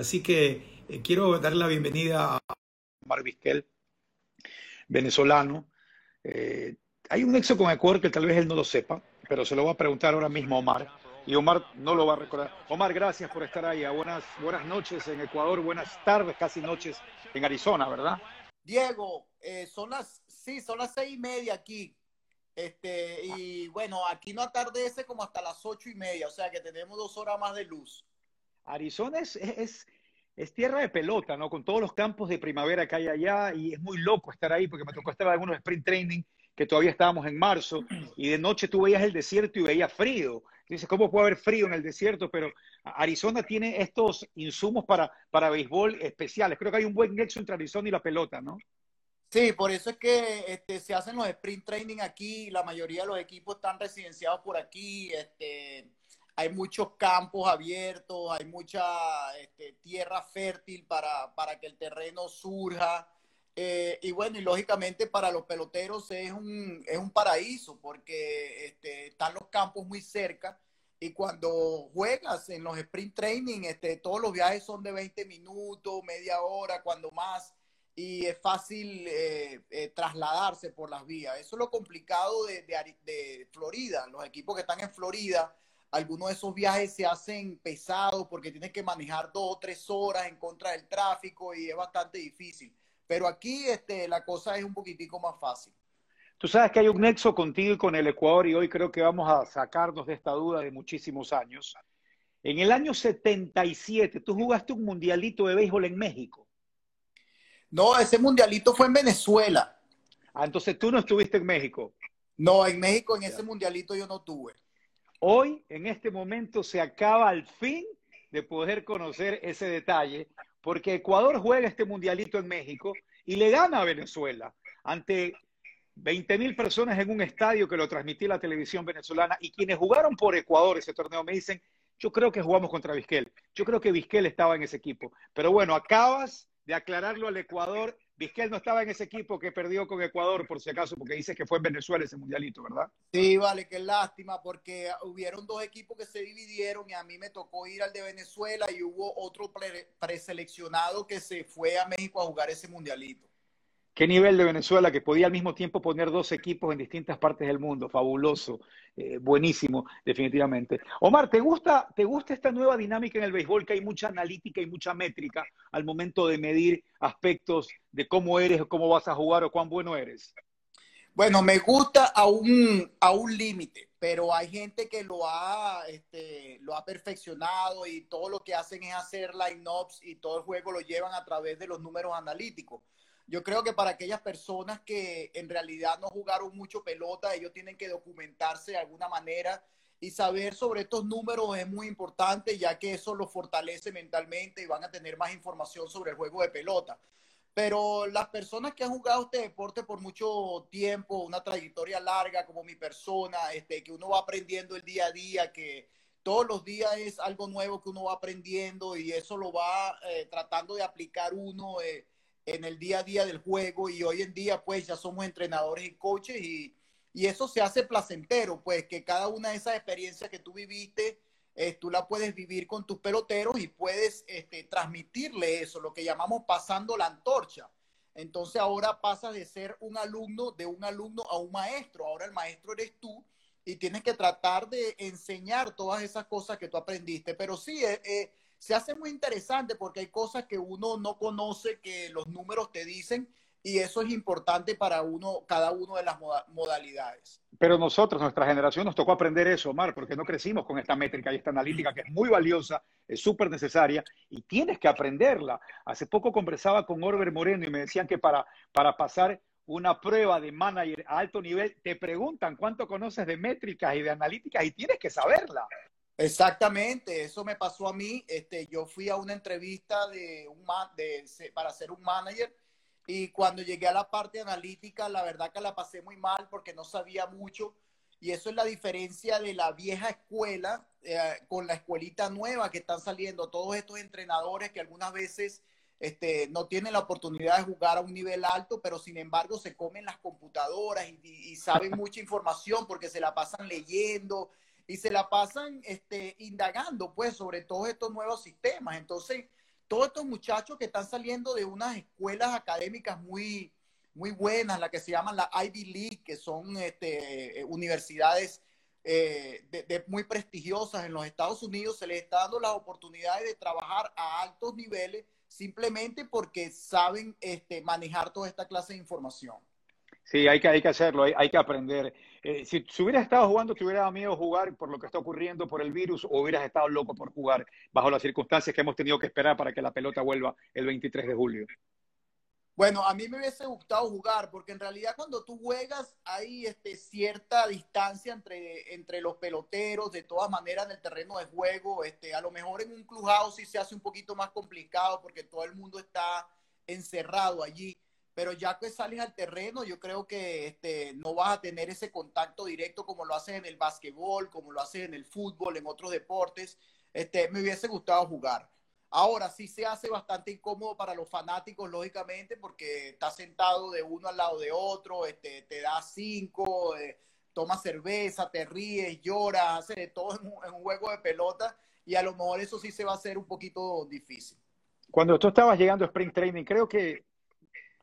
Así que eh, quiero darle la bienvenida a Omar Vizquel, venezolano. Eh, hay un nexo con Ecuador que tal vez él no lo sepa, pero se lo voy a preguntar ahora mismo a Omar. Y Omar no lo va a recordar. Omar, gracias por estar ahí. Buenas, buenas noches en Ecuador, buenas tardes, casi noches en Arizona, ¿verdad? Diego, eh, son las, sí, son las seis y media aquí. Este, y bueno, aquí no atardece como hasta las ocho y media, o sea que tenemos dos horas más de luz. Arizona es, es, es, tierra de pelota, ¿no? Con todos los campos de primavera que hay allá y es muy loco estar ahí porque me tocó estar en algunos sprint training que todavía estábamos en marzo y de noche tú veías el desierto y veías frío. Dices, ¿cómo puede haber frío en el desierto? Pero Arizona tiene estos insumos para, para béisbol especiales. Creo que hay un buen nexo entre Arizona y la pelota, ¿no? Sí, por eso es que este, se hacen los sprint training aquí, la mayoría de los equipos están residenciados por aquí, este, hay muchos campos abiertos, hay mucha este, tierra fértil para, para, que el terreno surja. Eh, y bueno, y lógicamente para los peloteros es un, es un paraíso porque este, están los campos muy cerca y cuando juegas en los sprint training, este, todos los viajes son de 20 minutos, media hora, cuando más y es fácil eh, eh, trasladarse por las vías. Eso es lo complicado de, de, Florida. Los equipos que están en Florida, algunos de esos viajes se hacen pesados porque tienes que manejar dos o tres horas en contra del tráfico y es bastante difícil. Pero aquí este, la cosa es un poquitico más fácil. Tú sabes que hay un nexo contigo y con el Ecuador y hoy creo que vamos a sacarnos de esta duda de muchísimos años. En el año 77, tú jugaste un mundialito de béisbol en México. No, ese mundialito fue en Venezuela. Ah, entonces tú no estuviste en México. No, en México en ese mundialito yo no tuve. Hoy, en este momento, se acaba al fin de poder conocer ese detalle, porque Ecuador juega este mundialito en México y le gana a Venezuela ante 20 mil personas en un estadio que lo transmitía la televisión venezolana y quienes jugaron por Ecuador ese torneo me dicen, yo creo que jugamos contra Vizquel, yo creo que Vizquel estaba en ese equipo, pero bueno, acabas de aclararlo al Ecuador. Vizquel no estaba en ese equipo que perdió con Ecuador, por si acaso, porque dice que fue en Venezuela ese mundialito, ¿verdad? Sí, vale, qué lástima, porque hubieron dos equipos que se dividieron y a mí me tocó ir al de Venezuela y hubo otro preseleccionado que se fue a México a jugar ese mundialito. Qué nivel de Venezuela que podía al mismo tiempo poner dos equipos en distintas partes del mundo. Fabuloso, eh, buenísimo, definitivamente. Omar, ¿te gusta, ¿te gusta esta nueva dinámica en el béisbol que hay mucha analítica y mucha métrica al momento de medir aspectos de cómo eres, cómo vas a jugar o cuán bueno eres? Bueno, me gusta a un, a un límite, pero hay gente que lo ha, este, lo ha perfeccionado y todo lo que hacen es hacer line-ups y todo el juego lo llevan a través de los números analíticos yo creo que para aquellas personas que en realidad no jugaron mucho pelota, ellos tienen que documentarse de alguna manera y saber sobre estos números es muy importante, ya que eso los fortalece mentalmente y van a tener más información sobre el juego de pelota. Pero las personas que han jugado este deporte por mucho tiempo, una trayectoria larga como mi persona, este, que uno va aprendiendo el día a día, que todos los días es algo nuevo que uno va aprendiendo y eso lo va eh, tratando de aplicar uno. Eh, en el día a día del juego y hoy en día pues ya somos entrenadores y coaches y, y eso se hace placentero, pues que cada una de esas experiencias que tú viviste, eh, tú la puedes vivir con tus peloteros y puedes este, transmitirle eso, lo que llamamos pasando la antorcha. Entonces ahora pasas de ser un alumno, de un alumno a un maestro. Ahora el maestro eres tú y tienes que tratar de enseñar todas esas cosas que tú aprendiste. Pero sí, eh, eh se hace muy interesante porque hay cosas que uno no conoce que los números te dicen y eso es importante para uno, cada uno de las modalidades. Pero nosotros, nuestra generación, nos tocó aprender eso, Omar, porque no crecimos con esta métrica y esta analítica que es muy valiosa, es súper necesaria y tienes que aprenderla. Hace poco conversaba con Orber Moreno y me decían que para, para pasar una prueba de manager a alto nivel, te preguntan cuánto conoces de métricas y de analíticas y tienes que saberla. Exactamente, eso me pasó a mí. Este, yo fui a una entrevista de un de, para ser un manager y cuando llegué a la parte analítica, la verdad que la pasé muy mal porque no sabía mucho. Y eso es la diferencia de la vieja escuela eh, con la escuelita nueva que están saliendo. Todos estos entrenadores que algunas veces este, no tienen la oportunidad de jugar a un nivel alto, pero sin embargo se comen las computadoras y, y saben mucha información porque se la pasan leyendo y se la pasan este, indagando pues sobre todos estos nuevos sistemas. Entonces, todos estos muchachos que están saliendo de unas escuelas académicas muy, muy buenas, las que se llaman la Ivy League, que son este, universidades eh, muy prestigiosas en los Estados Unidos, se les está dando las oportunidades de trabajar a altos niveles simplemente porque saben este, manejar toda esta clase de información. Sí, hay que, hay que hacerlo, hay, que aprender. Eh, si, si, hubieras estado jugando, te hubiera dado miedo jugar por lo que está ocurriendo por el virus o hubieras estado loco por jugar bajo las circunstancias que hemos tenido que esperar para que la pelota vuelva el 23 de julio. Bueno, a mí me hubiese gustado jugar, porque en realidad cuando tú juegas hay este, cierta distancia entre, entre los peloteros, de todas maneras en el terreno de juego, este, a lo mejor en un clubhouse sí se hace un poquito más complicado porque todo el mundo está encerrado allí, pero ya que sales al terreno, yo creo que este, no vas a tener ese contacto directo como lo haces en el básquetbol, como lo haces en el fútbol, en otros deportes. Este, me hubiese gustado jugar. Ahora sí se hace bastante incómodo para los fanáticos, lógicamente, porque está sentado de uno al lado de otro, este, te da cinco, eh, toma cerveza, te ríes, lloras, hace de todo en un, juego de pelota y a lo mejor eso sí se va a hacer un poquito difícil. Cuando tú estabas llegando a Spring Training, creo que,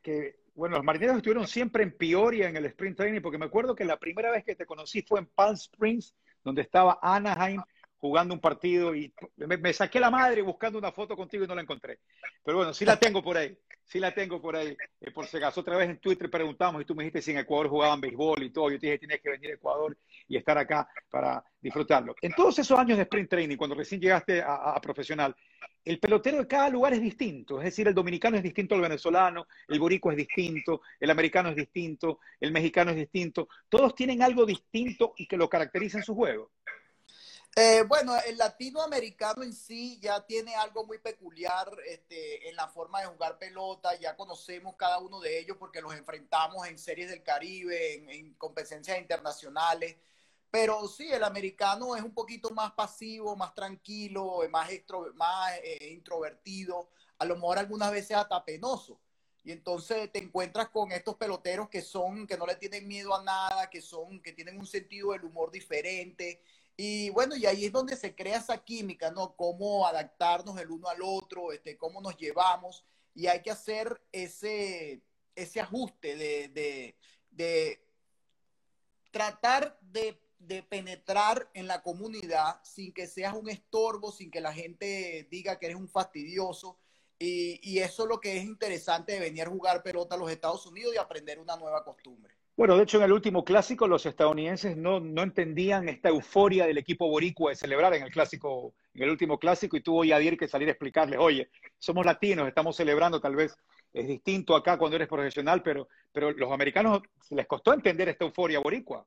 que bueno, los marineros estuvieron siempre en Peoria en el Spring Training, porque me acuerdo que la primera vez que te conocí fue en Palm Springs, donde estaba Anaheim jugando un partido y me, saqué la madre buscando una foto contigo y no la encontré. Pero bueno, sí la tengo por ahí, sí la tengo por ahí, eh, por si acaso. Otra vez en Twitter preguntamos y tú me dijiste si en Ecuador jugaban béisbol y todo. Yo te dije, tienes que venir a Ecuador y estar acá para disfrutarlo. En todos esos años de sprint training, cuando recién llegaste a, profesional, el pelotero de cada lugar es distinto. Es decir, el dominicano es distinto al venezolano, el borico es distinto, el americano es distinto, el mexicano es distinto. Todos tienen algo distinto y que lo caracteriza en su juego. Eh, bueno, el latinoamericano en sí ya tiene algo muy peculiar este, en la forma de jugar pelota, ya conocemos cada uno de ellos porque los enfrentamos en series del Caribe, en, competencias internacionales, pero sí, el americano es un poquito más pasivo, más tranquilo, más, más eh, introvertido, a lo mejor algunas veces hasta penoso. Y entonces te encuentras con estos peloteros que son, que no le tienen miedo a nada, que son, que tienen un sentido del humor diferente, y bueno, y ahí es donde se crea esa química, ¿no? Cómo adaptarnos el uno al otro, este, cómo nos llevamos. Y hay que hacer ese, ese ajuste de, de, tratar de, de, penetrar en la comunidad sin que seas un estorbo, sin que la gente diga que eres un fastidioso. Y, y eso es lo que es interesante de venir a jugar pelota a los Estados Unidos y aprender una nueva costumbre. Bueno, de hecho, en el último clásico, los estadounidenses no, entendían esta euforia del equipo boricua de celebrar en el clásico, en el último clásico, y tuvo Yadir que salir a explicarles, oye, somos latinos, estamos celebrando, tal vez es distinto acá cuando eres profesional, pero, pero los americanos les costó entender esta euforia boricua.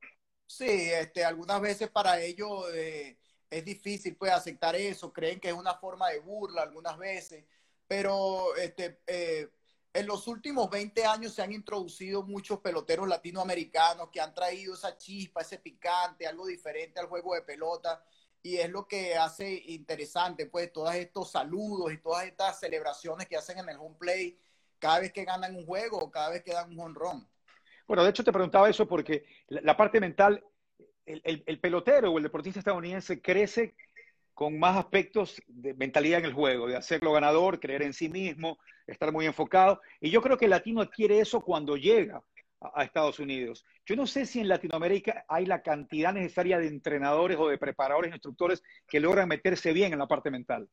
Sí, este, algunas veces para ellos eh, es difícil pues aceptar eso, creen que es una forma de burla algunas veces, pero este, eh, en los últimos 20 años se han introducido muchos peloteros latinoamericanos que han traído esa chispa, ese picante, algo diferente al juego de pelota. Y es lo que hace interesante, pues, todos estos saludos y todas estas celebraciones que hacen en el home play cada vez que ganan un juego o cada vez que dan un honrón. Bueno, de hecho te preguntaba eso porque la, parte mental, el pelotero o el deportista estadounidense crece con más aspectos de mentalidad en el juego, de hacerlo ganador, creer en sí mismo, estar muy enfocado. Y yo creo que el latino adquiere eso cuando llega a, Estados Unidos. Yo no sé si en Latinoamérica hay la cantidad necesaria de entrenadores o de preparadores, instructores que logran meterse bien en la parte mental.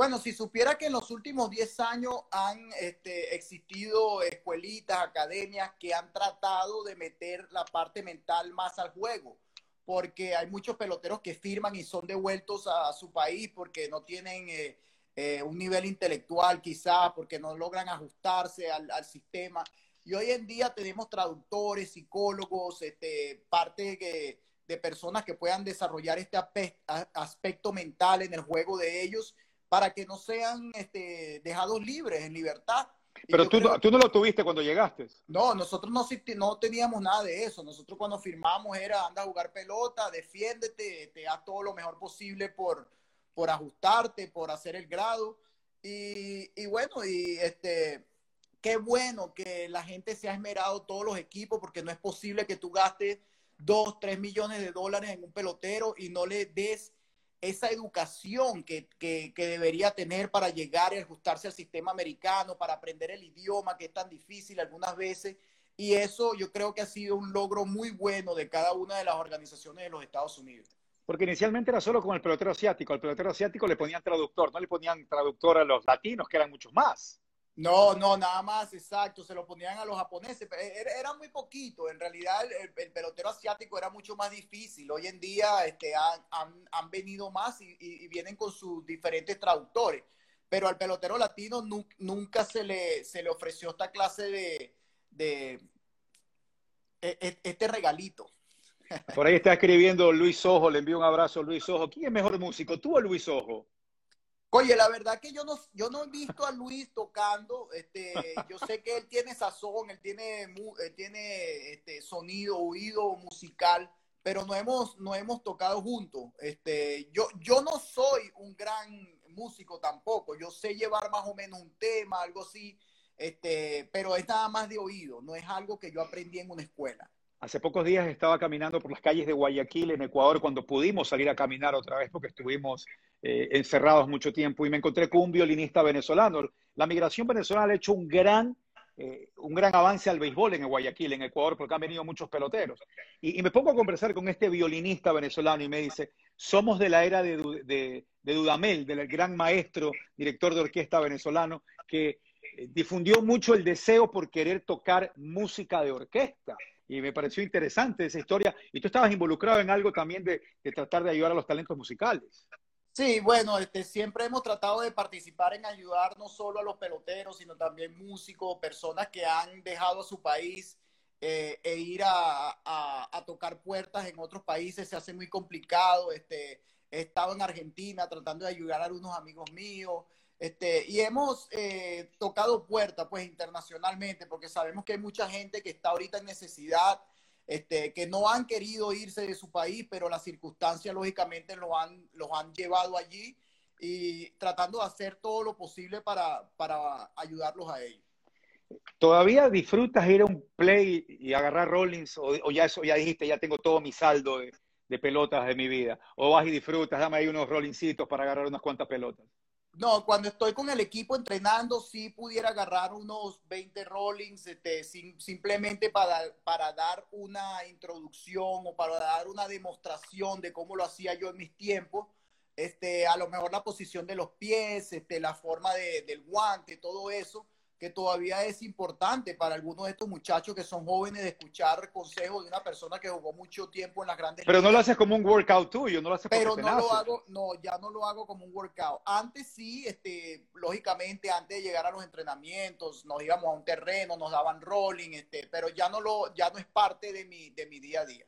Bueno, si supiera que en los últimos 10 años han este, existido escuelitas, academias que han tratado de meter la parte mental más al juego porque hay muchos peloteros que firman y son devueltos a, su país porque no tienen eh, eh, un nivel intelectual quizás, porque no logran ajustarse al, sistema. Y hoy en día tenemos traductores, psicólogos, este, parte de personas que puedan desarrollar este aspecto mental en el juego de ellos para que no sean este, dejados libres, en libertad. Pero tú, tú, no lo tuviste cuando llegaste. No, nosotros no, no teníamos nada de eso. Nosotros cuando firmamos era anda a jugar pelota, defiéndete, te haz todo lo mejor posible por, por ajustarte, por hacer el grado. Y, y bueno, y este, qué bueno que la gente se ha esmerado, todos los equipos, porque no es posible que tú gastes dos, tres millones de dólares en un pelotero y no le des esa educación que, que, debería tener para llegar y ajustarse al sistema americano, para aprender el idioma que es tan difícil algunas veces. Y eso yo creo que ha sido un logro muy bueno de cada una de las organizaciones de los Estados Unidos. Porque inicialmente era solo con el pelotero asiático. Al pelotero asiático le ponían traductor, no le ponían traductor a los latinos, que eran muchos más. No, no, nada más, exacto. Se lo ponían a los japoneses. Era, era muy poquito. En realidad, el, el, pelotero asiático era mucho más difícil. Hoy en día este, han, han, han venido más y, vienen con sus diferentes traductores. Pero al pelotero latino nu nunca se le, se le ofreció esta clase de, de e, e, este regalito. Por ahí está escribiendo Luis Ojo. Le envío un abrazo Luis Ojo. ¿Quién es mejor músico, tú o Luis Ojo? Oye, la verdad que yo no, yo no he visto a Luis tocando, este, yo sé que él tiene sazón, él tiene, él tiene este, sonido, oído musical, pero no hemos, no hemos tocado juntos. Este, yo, yo no soy un gran músico tampoco, yo sé llevar más o menos un tema, algo así, este, pero es nada más de oído, no es algo que yo aprendí en una escuela. Hace pocos días estaba caminando por las calles de Guayaquil, en Ecuador, cuando pudimos salir a caminar otra vez porque estuvimos eh, encerrados mucho tiempo y me encontré con un violinista venezolano. La migración venezolana ha hecho un gran, eh, un gran avance al béisbol en Guayaquil, en Ecuador, porque han venido muchos peloteros. Y, me pongo a conversar con este violinista venezolano y me dice, somos de la era de, de, de Dudamel, del gran maestro, director de orquesta venezolano, que eh, difundió mucho el deseo por querer tocar música de orquesta y me pareció interesante esa historia. Y tú estabas involucrado en algo también de, de, tratar de ayudar a los talentos musicales. Sí, bueno, este, siempre hemos tratado de participar en ayudar no solo a los peloteros, sino también músicos, personas que han dejado a su país eh, e ir a, a, a, tocar puertas en otros países se hace muy complicado. Este, he estado en Argentina tratando de ayudar a algunos amigos míos. Este, y hemos eh, tocado puertas pues internacionalmente porque sabemos que hay mucha gente que está ahorita en necesidad, este, que no han querido irse de su país, pero las circunstancias lógicamente lo han, los han llevado allí y tratando de hacer todo lo posible para, para ayudarlos a ellos. ¿Todavía disfrutas ir a un play y agarrar rollings o, o ya eso ya dijiste, ya tengo todo mi saldo de, de pelotas de mi vida? ¿O vas y disfrutas, dame ahí unos rollincitos para agarrar unas cuantas pelotas? No, cuando estoy con el equipo entrenando, sí pudiera agarrar unos 20 rollings, este, simplemente para, para dar una introducción o para dar una demostración de cómo lo hacía yo en mis tiempos. Este, a lo mejor la posición de los pies, este, la forma de, del guante, todo eso que todavía es importante para algunos de estos muchachos que son jóvenes de escuchar consejos de una persona que jugó mucho tiempo en las grandes Pero no lo haces como un workout tuyo, no lo haces Pero no lo hago, no, ya no lo hago como un workout. Antes sí, este, lógicamente, antes de llegar a los entrenamientos, nos íbamos a un terreno, nos daban rolling, este, pero ya no lo, ya no es parte de mi, de mi día a día.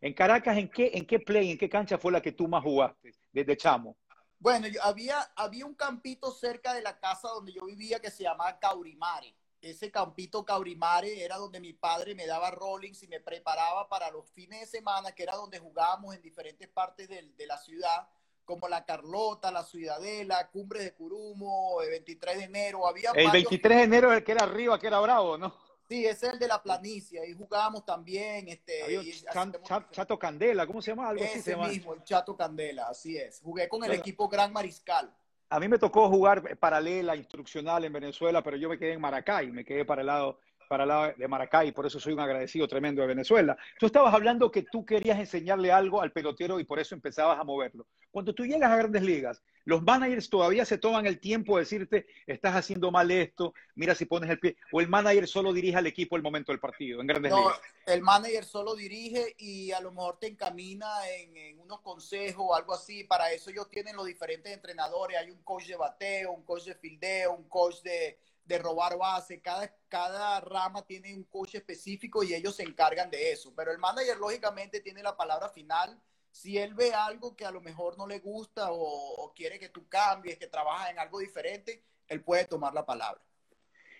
En Caracas, ¿en qué, en qué play, en qué cancha fue la que tú más jugaste desde chamo? Bueno, yo, había, había un campito cerca de la casa donde yo vivía que se llamaba Caurimare. Ese campito Caurimare era donde mi padre me daba rollings y me preparaba para los fines de semana, que era donde jugábamos en diferentes partes de, de la ciudad, como la Carlota, la Ciudadela, Cumbres de Curumo, el 23 de enero. Había el 23 de enero el que era arriba, que era bravo, ¿no? Sí, es el de la planicie, ahí jugábamos también. Este, y Chan, Chat, Chato Candela, ¿cómo se llama? Algo ese así se llama. mismo, el Chato Candela, así es. Jugué con el equipo Gran Mariscal. A mí me tocó jugar paralela, instruccional en Venezuela, pero yo me quedé en Maracay, me quedé para el lado, para el lado de Maracay, por eso soy un agradecido tremendo de Venezuela. Tú estabas hablando que tú querías enseñarle algo al pelotero y por eso empezabas a moverlo. Cuando tú llegas a grandes ligas, los managers todavía se toman el tiempo de decirte, estás haciendo mal esto, mira si pones el pie, o el manager solo dirige al equipo el momento del partido, en grandes no, ligas. El manager solo dirige y a lo mejor te encamina en, en, unos consejos o algo así. Para eso ellos tienen los diferentes entrenadores. Hay un coach de bateo, un coach de fildeo, un coach de, de robar base. Cada, cada rama tiene un coach específico y ellos se encargan de eso. Pero el manager lógicamente tiene la palabra final si él ve algo que a lo mejor no le gusta o, o, quiere que tú cambies, que trabajas en algo diferente, él puede tomar la palabra.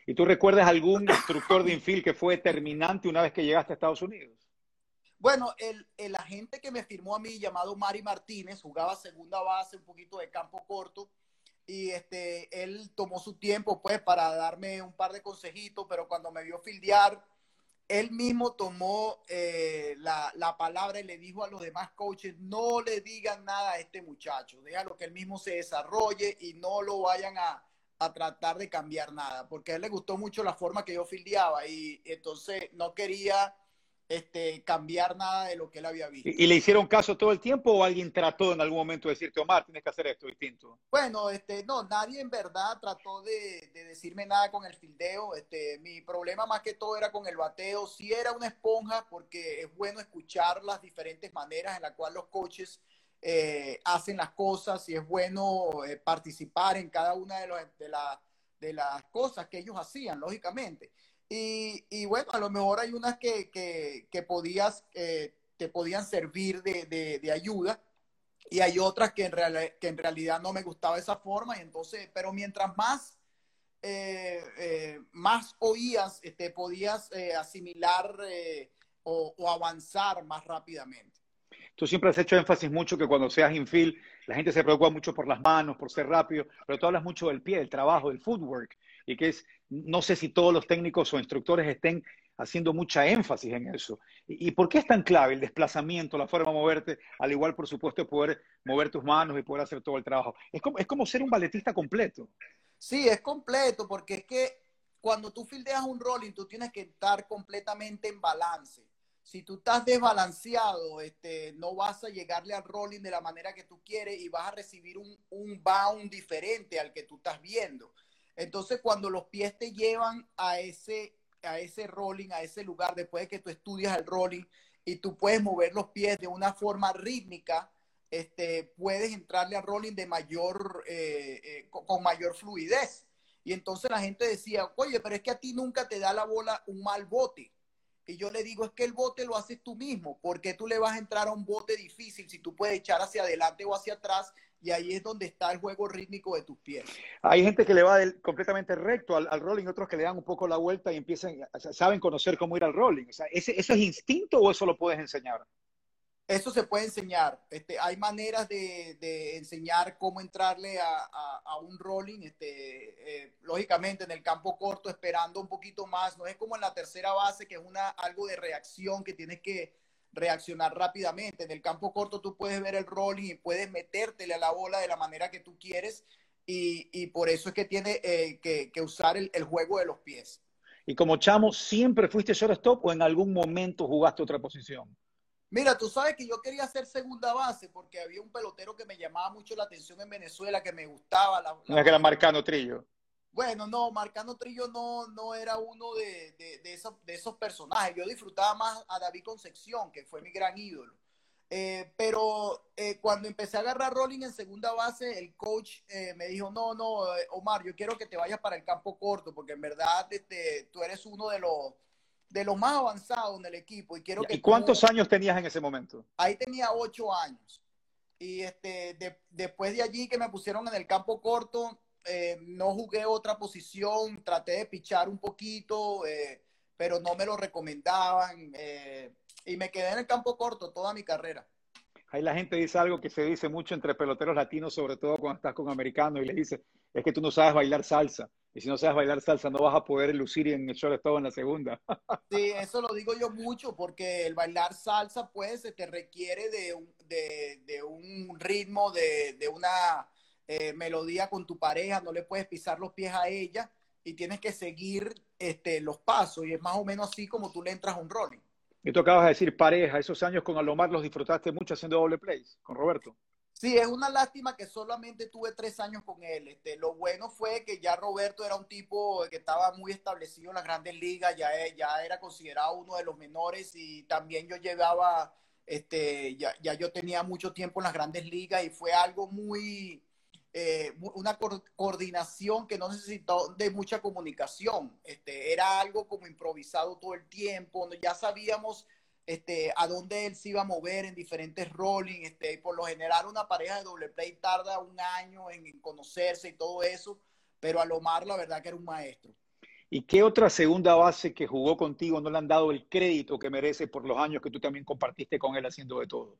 ¿Y tú recuerdas algún instructor de infield que fue determinante una vez que llegaste a Estados Unidos? Bueno, el, el, agente que me firmó a mí, llamado Mari Martínez, jugaba segunda base, un poquito de campo corto, y este, él tomó su tiempo pues para darme un par de consejitos, pero cuando me vio fildear, él mismo tomó eh, la, la, palabra y le dijo a los demás coaches, no le digan nada a este muchacho, déjalo que él mismo se desarrolle y no lo vayan a, a tratar de cambiar nada, porque a él le gustó mucho la forma que yo fildeaba y entonces no quería este, cambiar nada de lo que él había visto. ¿Y, le hicieron caso todo el tiempo o alguien trató en algún momento de decirte, Omar, tienes que hacer esto distinto? Bueno, este, no, nadie en verdad trató de, de, decirme nada con el fildeo. Este, mi problema más que todo era con el bateo. Sí era una esponja porque es bueno escuchar las diferentes maneras en las cuales los coaches eh, hacen las cosas y es bueno eh, participar en cada una de, los, de, la, de las cosas que ellos hacían, lógicamente. Y, y, bueno, a lo mejor hay unas que, que, que podías, eh, te podían servir de, de, de, ayuda y hay otras que en, real, que en realidad no me gustaba esa forma. Y entonces, pero mientras más, eh, eh, más oías, este, podías eh, asimilar eh, o, o, avanzar más rápidamente. Tú siempre has hecho énfasis mucho que cuando seas infield, la gente se preocupa mucho por las manos, por ser rápido, pero tú hablas mucho del pie, del trabajo, del footwork y que es, no sé si todos los técnicos o instructores estén haciendo mucha énfasis en eso. ¿Y, por qué es tan clave el desplazamiento, la forma de moverte, al igual, por supuesto, de poder mover tus manos y poder hacer todo el trabajo? Es como, es como ser un balletista completo. Sí, es completo, porque es que cuando tú fildeas un rolling, tú tienes que estar completamente en balance. Si tú estás desbalanceado, este, no vas a llegarle al rolling de la manera que tú quieres y vas a recibir un, un bound diferente al que tú estás viendo. Entonces, cuando los pies te llevan a ese, a ese rolling, a ese lugar, después de que tú estudias el rolling y tú puedes mover los pies de una forma rítmica, este, puedes entrarle al rolling de mayor, eh, eh, con mayor fluidez. Y entonces la gente decía, oye, pero es que a ti nunca te da la bola un mal bote. Y yo le digo, es que el bote lo haces tú mismo. porque tú le vas a entrar a un bote difícil si tú puedes echar hacia adelante o hacia atrás y ahí es donde está el juego rítmico de tus pies. Hay gente que le va del, completamente recto al, al, rolling, otros que le dan un poco la vuelta y empiezan, saben conocer cómo ir al rolling. O sea, ¿ese, ¿Eso es instinto o eso lo puedes enseñar? Eso se puede enseñar. Este, hay maneras de, de enseñar cómo entrarle a, a, a un rolling, este, eh, lógicamente en el campo corto, esperando un poquito más. No es como en la tercera base, que es una, algo de reacción que tienes que reaccionar rápidamente. En el campo corto tú puedes ver el rolling y puedes metértele a la bola de la manera que tú quieres y, y por eso es que tiene eh, que, que, usar el, el, juego de los pies. Y como chamo, ¿siempre fuiste shortstop o en algún momento jugaste otra posición? Mira, tú sabes que yo quería ser segunda base porque había un pelotero que me llamaba mucho la atención en Venezuela, que me gustaba. La, la... que era Marcano Trillo. Bueno, no, Marcano Trillo no, no era uno de, de, de, esos, de esos personajes. Yo disfrutaba más a David Concepción, que fue mi gran ídolo. Eh, pero eh, cuando empecé a agarrar rolling en segunda base, el coach eh, me dijo, no, no, eh, Omar, yo quiero que te vayas para el campo corto, porque en verdad este, tú eres uno de los, de los más avanzados en el equipo. ¿Y, quiero que ¿Y cuántos tú... años tenías en ese momento? Ahí tenía ocho años. Y este, de, después de allí que me pusieron en el campo corto, eh, no jugué otra posición, traté de pichar un poquito, eh, pero no me lo recomendaban eh, y me quedé en el campo corto toda mi carrera. Ahí la gente dice algo que se dice mucho entre peloteros latinos, sobre todo cuando estás con americanos, y le dice, es que tú no sabes bailar salsa. Y si no sabes bailar salsa, no vas a poder lucir en el shortstop en la segunda. Sí, eso lo digo yo mucho, porque el bailar salsa, pues, te requiere de un, de, de un ritmo, de, de una eh, melodía con tu pareja, no le puedes pisar los pies a ella y tienes que seguir este, los pasos y es más o menos así como tú le entras a un rolling. Y tú acabas de decir pareja, esos años con Alomar los disfrutaste mucho haciendo doble plays con Roberto. Sí, es una lástima que solamente tuve tres años con él. Este, lo bueno fue que ya Roberto era un tipo que estaba muy establecido en las grandes ligas, ya, ya era considerado uno de los menores y también yo llevaba, este, ya, ya yo tenía mucho tiempo en las grandes ligas y fue algo muy, eh, una co coordinación que no necesitó de mucha comunicación. Este, era algo como improvisado todo el tiempo. Ya sabíamos este, a dónde él se iba a mover en diferentes rolling. Este, por lo general, una pareja de doble play tarda un año en, conocerse y todo eso. Pero a Lomar, la verdad que era un maestro. ¿Y qué otra segunda base que jugó contigo no le han dado el crédito que merece por los años que tú también compartiste con él haciendo de todo?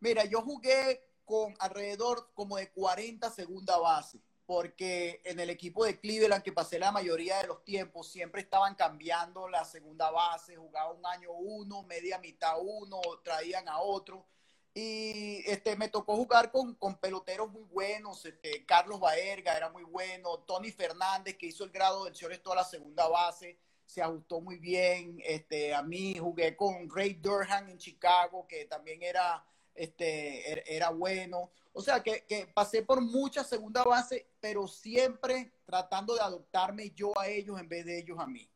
Mira, yo jugué con alrededor como de 40 segunda base. porque en el equipo de Cleveland, que pasé la mayoría de los tiempos, siempre estaban cambiando la segunda base, jugaba un año uno, media mitad uno, traían a otro. Y este, me tocó jugar con, con peloteros muy buenos, este, Carlos Baerga era muy bueno, Tony Fernández, que hizo el grado de señores toda la segunda base, se ajustó muy bien. Este, a mí jugué con Ray Durham en Chicago, que también era este, er, era bueno. O sea, que, que, pasé por mucha segunda base, pero siempre tratando de adoptarme yo a ellos en vez de ellos a mí.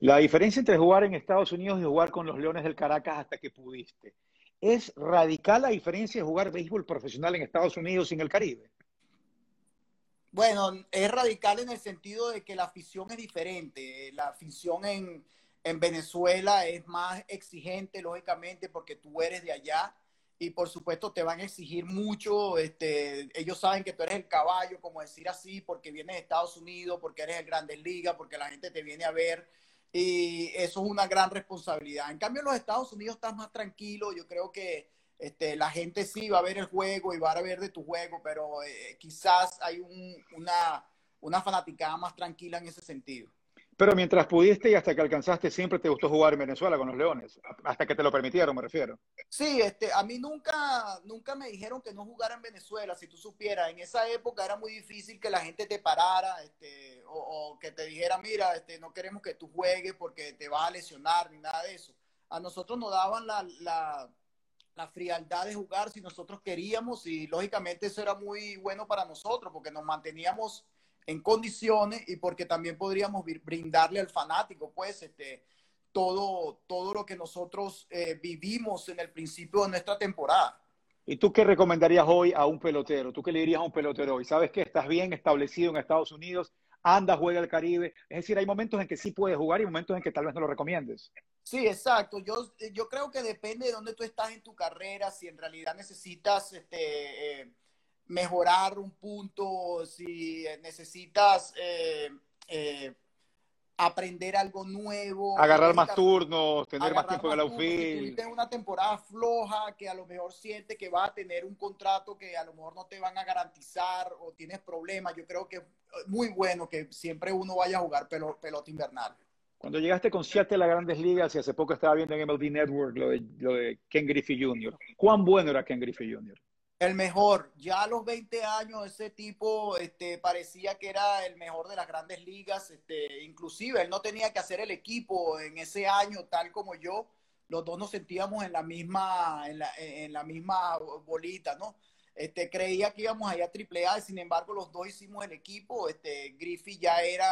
La diferencia entre jugar en Estados Unidos y jugar con los Leones del Caracas hasta que pudiste, ¿es radical la diferencia de jugar béisbol profesional en Estados Unidos y en el Caribe? Bueno, es radical en el sentido de que la afición es diferente. La afición en, en Venezuela es más exigente, lógicamente, porque tú eres de allá y por supuesto te van a exigir mucho. Este, ellos saben que tú eres el caballo, como decir así, porque vienes de Estados Unidos, porque eres el Grandes Ligas, porque la gente te viene a ver. Y eso es una gran responsabilidad. En cambio, en los Estados Unidos estás más tranquilo. Yo creo que este, la gente sí va a ver el juego y va a ver de tu juego, pero eh, quizás hay un, una, una fanaticada más tranquila en ese sentido. Pero mientras pudiste y hasta que alcanzaste, siempre te gustó jugar en Venezuela con los Leones, hasta que te lo permitieron, me refiero. Sí, este, a mí nunca, nunca me dijeron que no jugara en Venezuela, si tú supieras. En esa época era muy difícil que la gente te parara, este, o, o que te dijera, mira, este, no queremos que tú juegues porque te vas a lesionar, ni nada de eso. A nosotros nos daban la, la, la frialdad de jugar si nosotros queríamos y lógicamente eso era muy bueno para nosotros porque nos manteníamos en condiciones y porque también podríamos brindarle al fanático, pues, este, todo, todo lo que nosotros eh, vivimos en el principio de nuestra temporada. ¿Y tú qué recomendarías hoy a un pelotero? ¿Tú qué le dirías a un pelotero hoy? ¿Sabes que estás bien establecido en Estados Unidos? Anda, juega al Caribe. Es decir, hay momentos en que sí puedes jugar y momentos en que tal vez no lo recomiendes. Sí, exacto. Yo, yo creo que depende de dónde tú estás en tu carrera, si en realidad necesitas este, eh, mejorar un punto, si necesitas eh, eh, aprender algo nuevo. Agarrar más turnos, tener más tiempo en el outfield. Si una temporada floja que a lo mejor siente que va a tener un contrato que a lo mejor no te van a garantizar o tienes problemas, yo creo que es muy bueno que siempre uno vaya a jugar pelota invernal. Cuando llegaste con Seattle a grandes ligas y hace poco estaba viendo en MLB Network lo de, lo de Ken Griffey Jr., ¿cuán bueno era Ken Griffey Jr.? El mejor. Ya a los 20 años ese tipo este, parecía que era el mejor de las grandes ligas. Este, inclusive él no tenía que hacer el equipo en ese año tal como yo. Los dos nos sentíamos en la misma, en la, en la misma bolita, ¿no? Este, creía que íbamos allá a triple A, sin embargo los dos hicimos el equipo. Este, Griffey ya era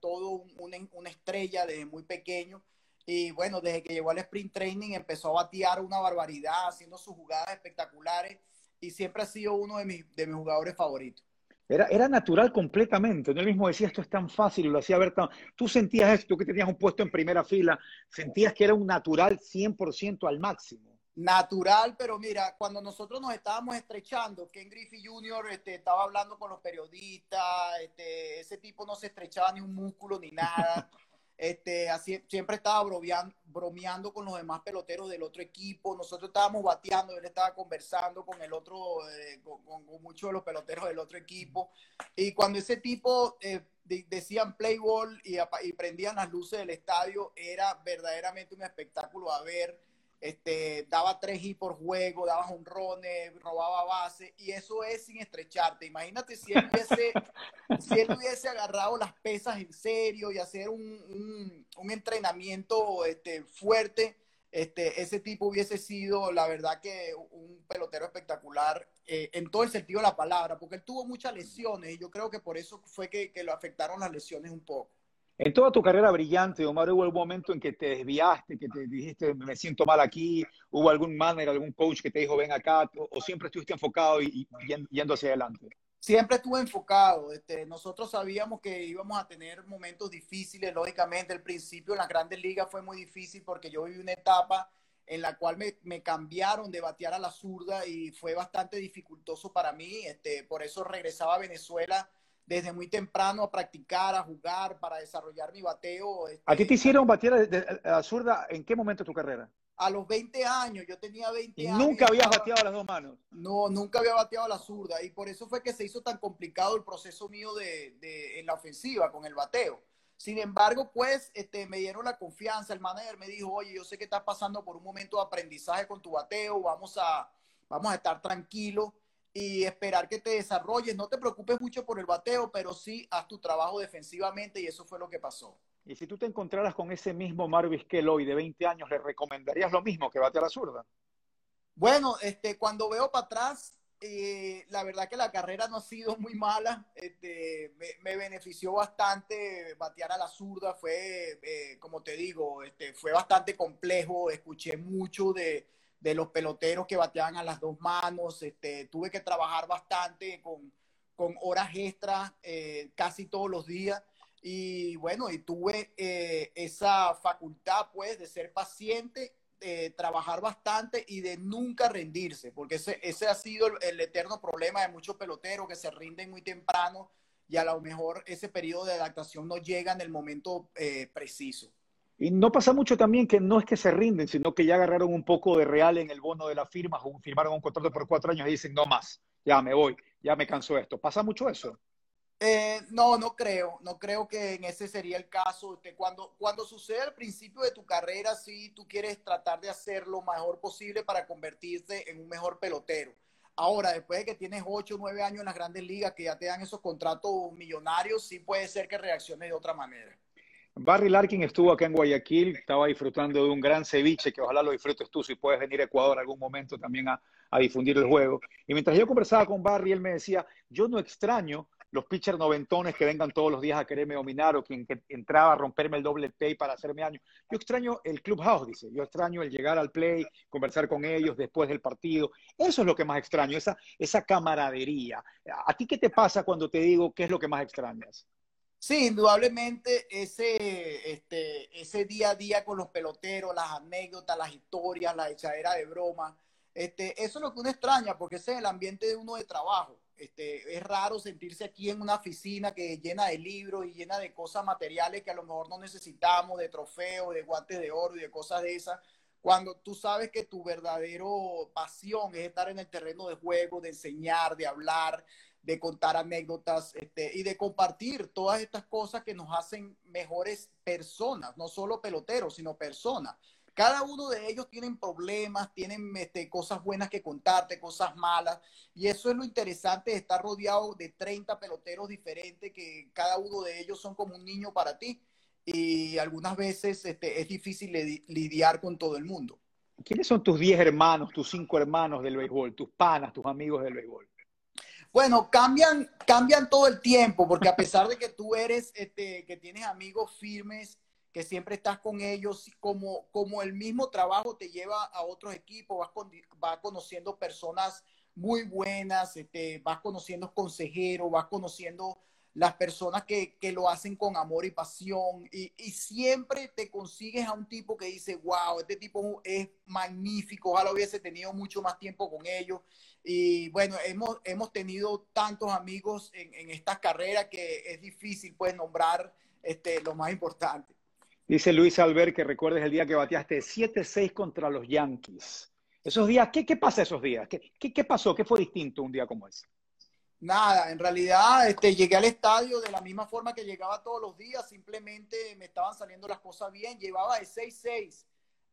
todo un, una estrella desde muy pequeño. Y bueno, desde que llegó al sprint training empezó a batear una barbaridad, haciendo sus jugadas espectaculares y siempre ha sido uno de mis, de mis jugadores favoritos. Era, era natural completamente. No él mismo decía esto es tan fácil lo hacía ver tan. Tú sentías esto, tú que tenías un puesto en primera fila, sentías que era un natural 100% al máximo. Natural, pero mira, cuando nosotros nos estábamos estrechando, Ken Griffey Jr. Este, estaba hablando con los periodistas, este, ese tipo no se estrechaba ni un músculo ni nada. Este, así, siempre estaba bromeando, con los demás peloteros del otro equipo. Nosotros estábamos bateando, él estaba conversando con el otro, eh, con, con, muchos de los peloteros del otro equipo. Y cuando ese tipo eh, de, decían play ball y, y prendían las luces del estadio, era verdaderamente un espectáculo a ver este, daba tres y por juego, daba honrones, robaba base, y eso es sin estrecharte. Imagínate si él hubiese, si él hubiese agarrado las pesas en serio y hacer un, un, un entrenamiento este, fuerte, este, ese tipo hubiese sido, la verdad, que un pelotero espectacular eh, en todo el sentido de la palabra, porque él tuvo muchas lesiones y yo creo que por eso fue que, que lo afectaron las lesiones un poco. En toda tu carrera brillante, Omar, hubo algún momento en que te desviaste, que te dijiste, me siento mal aquí, hubo algún manager, algún coach que te dijo, ven acá, o, siempre estuviste enfocado y, yendo hacia adelante. Siempre estuve enfocado. Este, nosotros sabíamos que íbamos a tener momentos difíciles, lógicamente. El principio en las grandes ligas fue muy difícil porque yo viví una etapa en la cual me, me, cambiaron de batear a la zurda y fue bastante dificultoso para mí. Este, por eso regresaba a Venezuela desde muy temprano a practicar, a jugar, para desarrollar mi bateo. Este, ¿A ti te hicieron batear a la zurda en qué momento de tu carrera? a los 20 años, yo tenía 20 y años. Nunca habías bateado las dos manos. No, nunca había bateado la zurda. Y por eso fue que se hizo tan complicado el proceso mío de, de, en la ofensiva con el bateo. Sin embargo, pues este, me dieron la confianza. El manager me dijo, oye, yo sé que estás pasando por un momento de aprendizaje con tu bateo. Vamos a, vamos a estar tranquilos y esperar que te desarrolles. No te preocupes mucho por el bateo, pero sí haz tu trabajo defensivamente y eso fue lo que pasó. Y si tú te encontraras con ese mismo Marvis Kell hoy de 20 años, ¿le recomendarías lo mismo que bate a la zurda? Bueno, este, cuando veo para atrás, eh, la verdad que la carrera no ha sido muy mala. Este, me, me, benefició bastante batear a la zurda. Fue, eh, como te digo, este, fue bastante complejo. Escuché mucho de, de, los peloteros que bateaban a las dos manos. Este, tuve que trabajar bastante con, con horas extras eh, casi todos los días y bueno, y tuve eh, esa facultad pues de ser paciente, de trabajar bastante y de nunca rendirse, porque ese, ese ha sido el, eterno problema de muchos peloteros que se rinden muy temprano y a lo mejor ese periodo de adaptación no llega en el momento eh, preciso. Y no pasa mucho también que no es que se rinden, sino que ya agarraron un poco de real en el bono de la firma, firmaron un contrato por cuatro años y dicen, no más, ya me voy, ya me canso esto. ¿Pasa mucho eso? Eh, no, no creo, no creo que en ese sería el caso. Cuando, cuando sucede al principio de tu carrera, sí, tú quieres tratar de hacer lo mejor posible para convertirte en un mejor pelotero. Ahora, después de que tienes 8 o 9 años en las grandes ligas, que ya te dan esos contratos millonarios, sí puede ser que reacciones de otra manera. Barry Larkin estuvo acá en Guayaquil, estaba disfrutando de un gran ceviche, que ojalá lo disfrutes tú si puedes venir a Ecuador algún momento también a, difundir el juego. Y mientras yo conversaba con Barry, él me decía, yo no extraño los pitchers noventones que vengan todos los días a quererme dominar o quien que entraba a romperme el doble play para hacerme daño. Yo extraño el clubhouse, dice. Yo extraño el llegar al play, conversar con ellos después del partido. Eso es lo que más extraño, esa, esa camaradería. ¿A ti qué te pasa cuando te digo qué es lo que más extrañas? Sí, indudablemente ese, este, ese día a día con los peloteros, las anécdotas, las historias, la echadera de broma, este, eso es lo que uno extraña porque ese es el ambiente de uno de trabajo. Este, es raro sentirse aquí en una oficina que llena de libros y llena de cosas materiales que a lo mejor no necesitamos, de trofeos, de guantes de oro y de cosas de esas, cuando tú sabes que tu verdadero pasión es estar en el terreno de juego, de enseñar, de hablar, de contar anécdotas este, y de compartir todas estas cosas que nos hacen mejores personas, no solo peloteros, sino personas. Cada uno de ellos tienen problemas, tienen este, cosas buenas que contarte, cosas malas. Y eso es lo interesante estar rodeado de 30 peloteros diferentes, que cada uno de ellos son como un niño para ti. Y algunas veces este, es difícil lidiar con todo el mundo. ¿Quiénes son tus 10 hermanos, tus 5 hermanos del béisbol, tus panas, tus amigos del béisbol? Bueno, cambian, cambian todo el tiempo, porque a pesar de que tú eres, este, que tienes amigos firmes, que siempre estás con ellos, como, como el mismo trabajo te lleva a otros equipos, vas, con, vas conociendo personas muy buenas, este, vas conociendo consejeros, vas conociendo las personas que, que, lo hacen con amor y pasión y, y, siempre te consigues a un tipo que dice, wow, este tipo es magnífico, ojalá hubiese tenido mucho más tiempo con ellos. Y bueno, hemos, hemos tenido tantos amigos en, en esta carrera que es difícil pues nombrar este, lo más importante. Dice Luis Albert que recuerdes el día que bateaste 7-6 contra los Yankees. Esos días, ¿qué, qué pasa esos días? ¿Qué, ¿Qué, qué, pasó? ¿Qué fue distinto un día como ese? Nada, en realidad este, llegué al estadio de la misma forma que llegaba todos los días, simplemente me estaban saliendo las cosas bien, llevaba de 6-6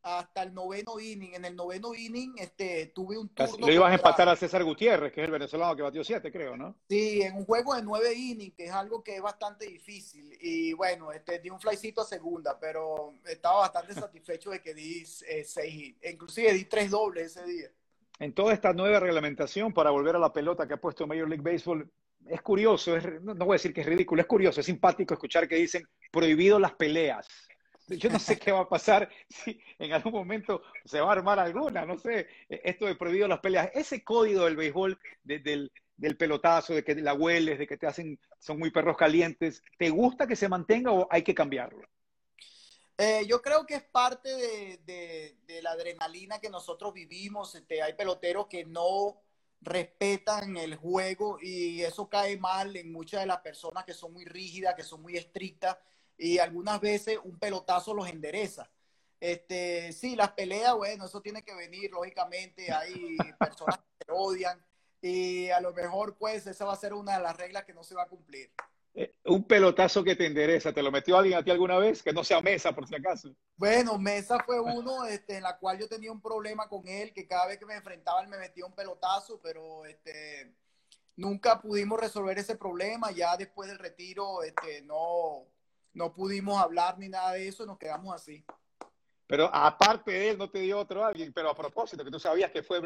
hasta el noveno inning. En el noveno inning este, tuve un turno. Lo ibas a empatar a César Gutiérrez, que es el venezolano que batió siete, creo, ¿no? Sí, en un juego de nueve innings, que es algo que es bastante difícil. Y bueno, este, di un flycito a segunda, pero estaba bastante satisfecho de que di eh, seis Inclusive di tres dobles ese día. En toda esta nueva reglamentación para volver a la pelota que ha puesto Major League Baseball, es curioso, es, no, no voy a decir que es ridículo, es curioso, es simpático escuchar que dicen prohibido las peleas yo no sé qué va a pasar si en algún momento se va a armar alguna, no sé, esto de prohibido las peleas, ese código del béisbol, de, del, pelotazo, de que la hueles, de que te hacen, son muy perros calientes, ¿te gusta que se mantenga o hay que cambiarlo? Eh, yo creo que es parte de, la adrenalina que nosotros vivimos. Este, hay peloteros que no respetan el juego y eso cae mal en muchas de las personas que son muy rígidas, que son muy estrictas y algunas veces un pelotazo los endereza. Este, sí, las peleas, bueno, eso tiene que venir, lógicamente, hay personas que odian y a lo mejor, pues, esa va a ser una de las reglas que no se va a cumplir. Eh, un pelotazo que te endereza, ¿te lo metió alguien a ti alguna vez? Que no sea Mesa, por si acaso. Bueno, Mesa fue uno este, en la cual yo tenía un problema con él, que cada vez que me enfrentaba él me metía un pelotazo, pero este, nunca pudimos resolver ese problema. Ya después del retiro este, no, no pudimos hablar ni nada de eso, nos quedamos así. Pero aparte de él, no te dio otro alguien, pero a propósito, que tú sabías que fue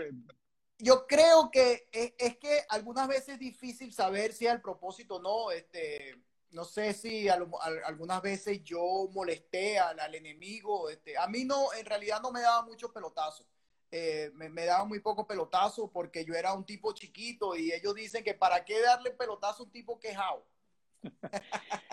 yo creo que es, que algunas veces es difícil saber si es el propósito o no. Este, no sé si algunas veces yo molesté al, enemigo. Este, a mí no, en realidad no me daba mucho pelotazo. Eh, me, me, daba muy poco pelotazo porque yo era un tipo chiquito y ellos dicen que para qué darle pelotazo a un tipo quejado.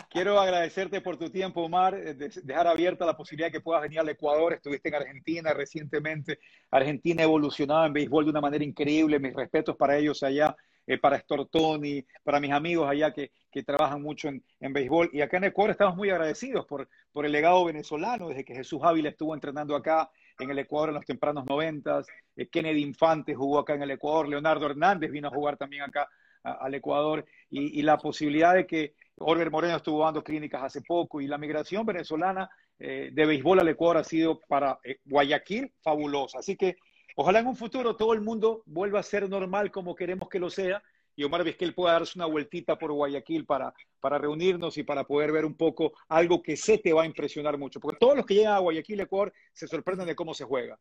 Quiero agradecerte por tu tiempo, Omar, eh, dejar abierta la posibilidad de que puedas venir al Ecuador. Estuviste en Argentina recientemente. Argentina ha evolucionado en béisbol de una manera increíble. Mis respetos para ellos allá, eh, para Stortoni, para mis amigos allá que, que trabajan mucho en, en, béisbol. Y acá en Ecuador estamos muy agradecidos por, por el legado venezolano, desde que Jesús Ávila estuvo entrenando acá en el Ecuador en los tempranos noventas. Eh, Kennedy Infante jugó acá en el Ecuador. Leonardo Hernández vino a jugar también acá al Ecuador. Y, la posibilidad de que Orber Moreno estuvo dando clínicas hace poco y la migración venezolana eh, de béisbol al Ecuador ha sido para eh, Guayaquil fabulosa. Así que ojalá en un futuro todo el mundo vuelva a ser normal como queremos que lo sea y Omar Vizquel pueda darse una vueltita por Guayaquil para, para reunirnos y para poder ver un poco algo que se te va a impresionar mucho. Porque todos los que llegan a Guayaquil, Ecuador, se sorprenden de cómo se juega.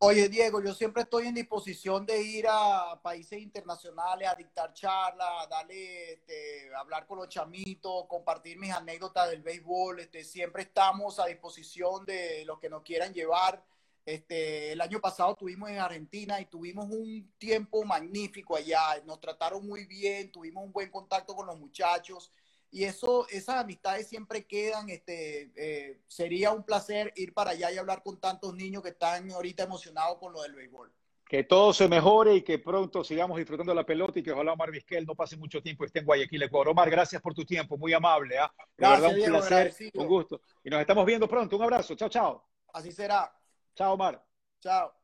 Oye, Diego, yo siempre estoy en disposición de ir a países internacionales a dictar charlas, darle, este, hablar con los chamitos, compartir mis anécdotas del béisbol. Este, siempre estamos a disposición de los que nos quieran llevar. Este, el año pasado estuvimos en Argentina y tuvimos un tiempo magnífico allá. Nos trataron muy bien, tuvimos un buen contacto con los muchachos y eso, esas amistades siempre quedan. Este, eh, sería un placer ir para allá y hablar con tantos niños que están ahorita emocionados con lo del béisbol. Que todo se mejore y que pronto sigamos disfrutando de la pelota y que ojalá Omar Vizquel no pase mucho tiempo y esté en Guayaquil, Ecuador. Omar, gracias por tu tiempo, muy amable. ¿ah? De verdad, un placer, un gusto. Y nos estamos viendo pronto. Un abrazo. Chao, chao. Así será. Chao, Omar. Chao.